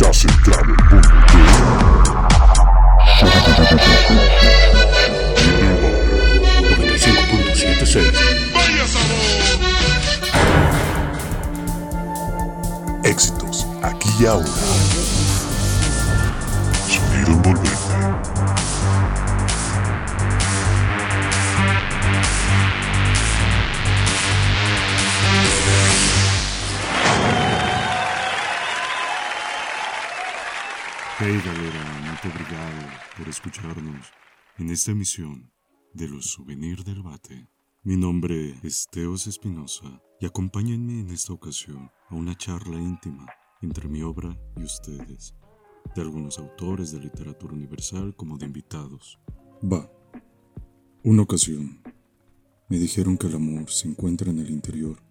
Estás entrando en mundo de 95.76 Éxitos aquí y ahora. Sonido envolvente. Hey galera, muito obrigado por escucharnos en esta emisión de los Souvenirs del Bate. Mi nombre es Teos Espinosa y acompáñenme en esta ocasión a una charla íntima entre mi obra y ustedes, de algunos autores de literatura universal como de invitados. Va. Una ocasión, me dijeron que el amor se encuentra en el interior,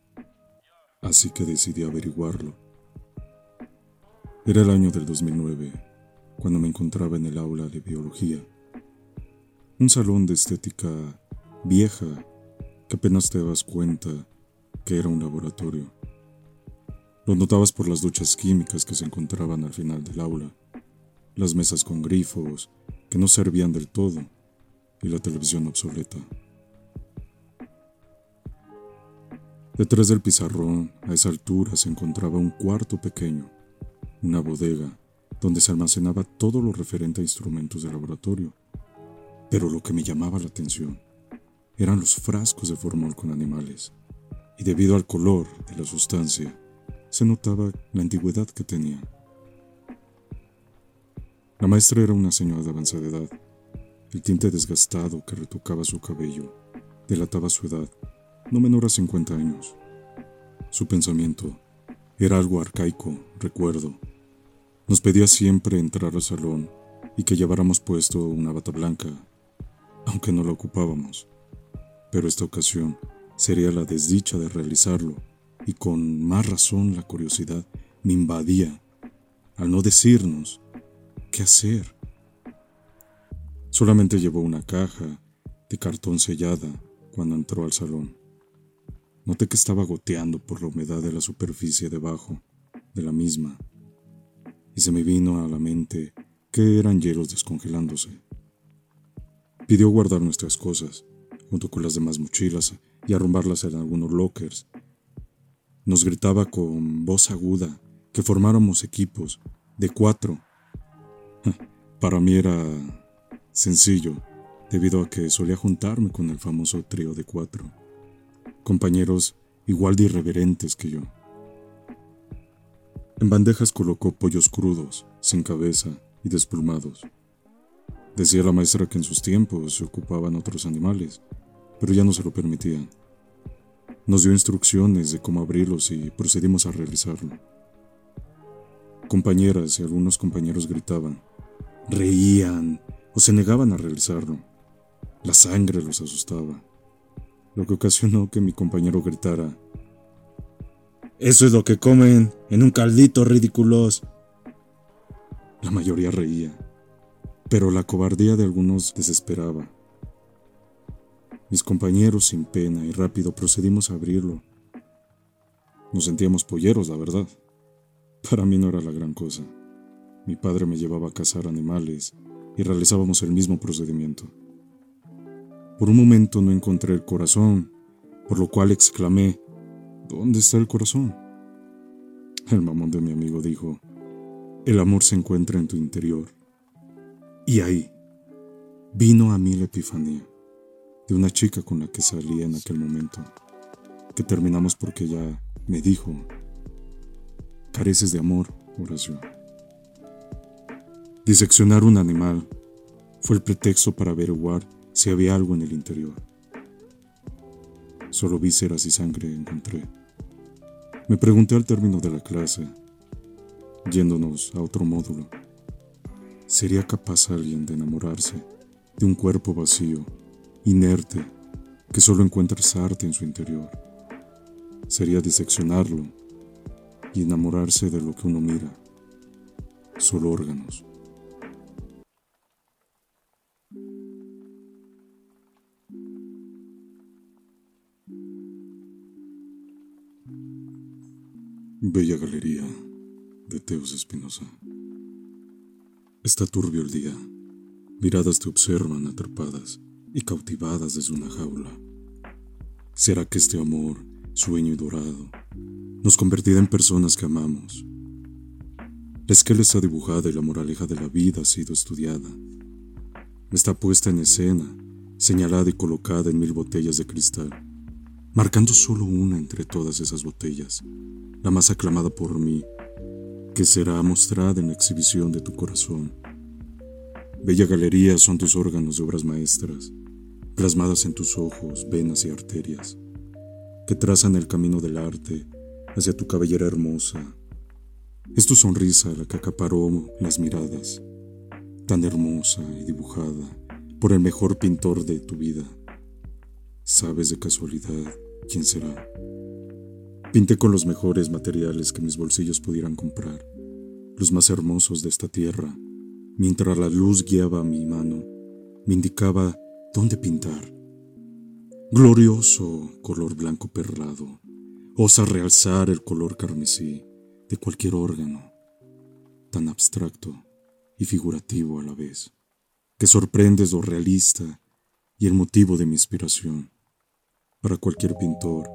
así que decidí averiguarlo. Era el año del 2009 cuando me encontraba en el aula de biología. Un salón de estética vieja que apenas te dabas cuenta que era un laboratorio. Lo notabas por las duchas químicas que se encontraban al final del aula, las mesas con grifos que no servían del todo y la televisión obsoleta. Detrás del pizarrón, a esa altura, se encontraba un cuarto pequeño, una bodega donde se almacenaba todo lo referente a instrumentos de laboratorio. Pero lo que me llamaba la atención eran los frascos de formol con animales, y debido al color de la sustancia, se notaba la antigüedad que tenía. La maestra era una señora de avanzada edad. El tinte desgastado que retocaba su cabello delataba su edad, no menor a 50 años. Su pensamiento era algo arcaico, recuerdo, nos pedía siempre entrar al salón y que lleváramos puesto una bata blanca, aunque no la ocupábamos. Pero esta ocasión sería la desdicha de realizarlo, y con más razón la curiosidad me invadía al no decirnos qué hacer. Solamente llevó una caja de cartón sellada cuando entró al salón. Noté que estaba goteando por la humedad de la superficie debajo de la misma y se me vino a la mente que eran hielos descongelándose. Pidió guardar nuestras cosas, junto con las demás mochilas, y arrumbarlas en algunos lockers. Nos gritaba con voz aguda que formáramos equipos de cuatro. Para mí era sencillo, debido a que solía juntarme con el famoso trío de cuatro, compañeros igual de irreverentes que yo. En bandejas colocó pollos crudos, sin cabeza y desplumados. Decía la maestra que en sus tiempos se ocupaban otros animales, pero ya no se lo permitían. Nos dio instrucciones de cómo abrirlos y procedimos a realizarlo. Compañeras y algunos compañeros gritaban, reían o se negaban a realizarlo. La sangre los asustaba, lo que ocasionó que mi compañero gritara, eso es lo que comen en un caldito ridículos. La mayoría reía, pero la cobardía de algunos desesperaba. Mis compañeros sin pena y rápido procedimos a abrirlo. Nos sentíamos polleros, la verdad. Para mí no era la gran cosa. Mi padre me llevaba a cazar animales y realizábamos el mismo procedimiento. Por un momento no encontré el corazón, por lo cual exclamé, ¿Dónde está el corazón? El mamón de mi amigo dijo, el amor se encuentra en tu interior. Y ahí vino a mí la epifanía de una chica con la que salí en aquel momento, que terminamos porque ella me dijo, careces de amor, Horacio. Diseccionar un animal fue el pretexto para averiguar si había algo en el interior. Solo vísceras y sangre encontré. Me pregunté al término de la clase, yéndonos a otro módulo, ¿sería capaz alguien de enamorarse de un cuerpo vacío, inerte, que solo encuentra arte en su interior? Sería diseccionarlo y enamorarse de lo que uno mira, solo órganos. Bella Galería de Teos Espinosa. Está turbio el día. Miradas te observan atrapadas y cautivadas desde una jaula. ¿Será que este amor, sueño y dorado, nos convertirá en personas que amamos? La esquela está dibujada y la moraleja de la vida ha sido estudiada. Está puesta en escena, señalada y colocada en mil botellas de cristal, marcando solo una entre todas esas botellas, la más aclamada por mí que será mostrada en la exhibición de tu corazón. Bella galería son tus órganos de obras maestras, plasmadas en tus ojos, venas y arterias, que trazan el camino del arte hacia tu cabellera hermosa. Es tu sonrisa la que acaparó las miradas, tan hermosa y dibujada por el mejor pintor de tu vida. ¿Sabes de casualidad quién será? Pinté con los mejores materiales que mis bolsillos pudieran comprar, los más hermosos de esta tierra, mientras la luz guiaba mi mano, me indicaba dónde pintar. Glorioso color blanco perlado, osa realzar el color carmesí de cualquier órgano, tan abstracto y figurativo a la vez, que sorprendes lo realista y el motivo de mi inspiración. Para cualquier pintor,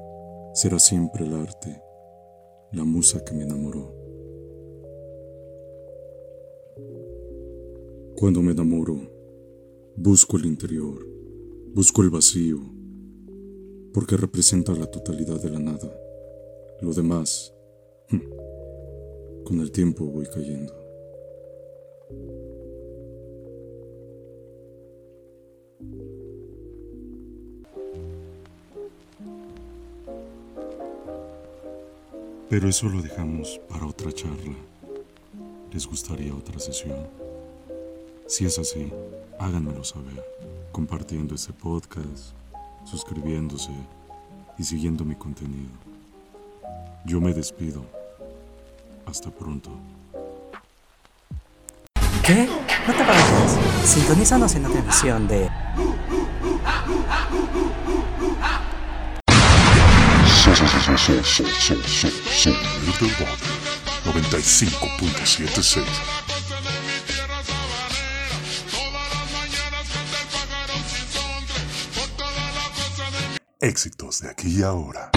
será siempre el arte, la musa que me enamoró. Cuando me enamoro, busco el interior, busco el vacío, porque representa la totalidad de la nada. Lo demás, con el tiempo voy cayendo. Pero eso lo dejamos para otra charla. ¿Les gustaría otra sesión? Si es así, háganmelo saber, compartiendo este podcast, suscribiéndose y siguiendo mi contenido. Yo me despido. Hasta pronto. ¿Qué? No te vayas. Sintonízanos en la televisión de Sonido del Barrio 95.76 Éxitos de aquí y ahora.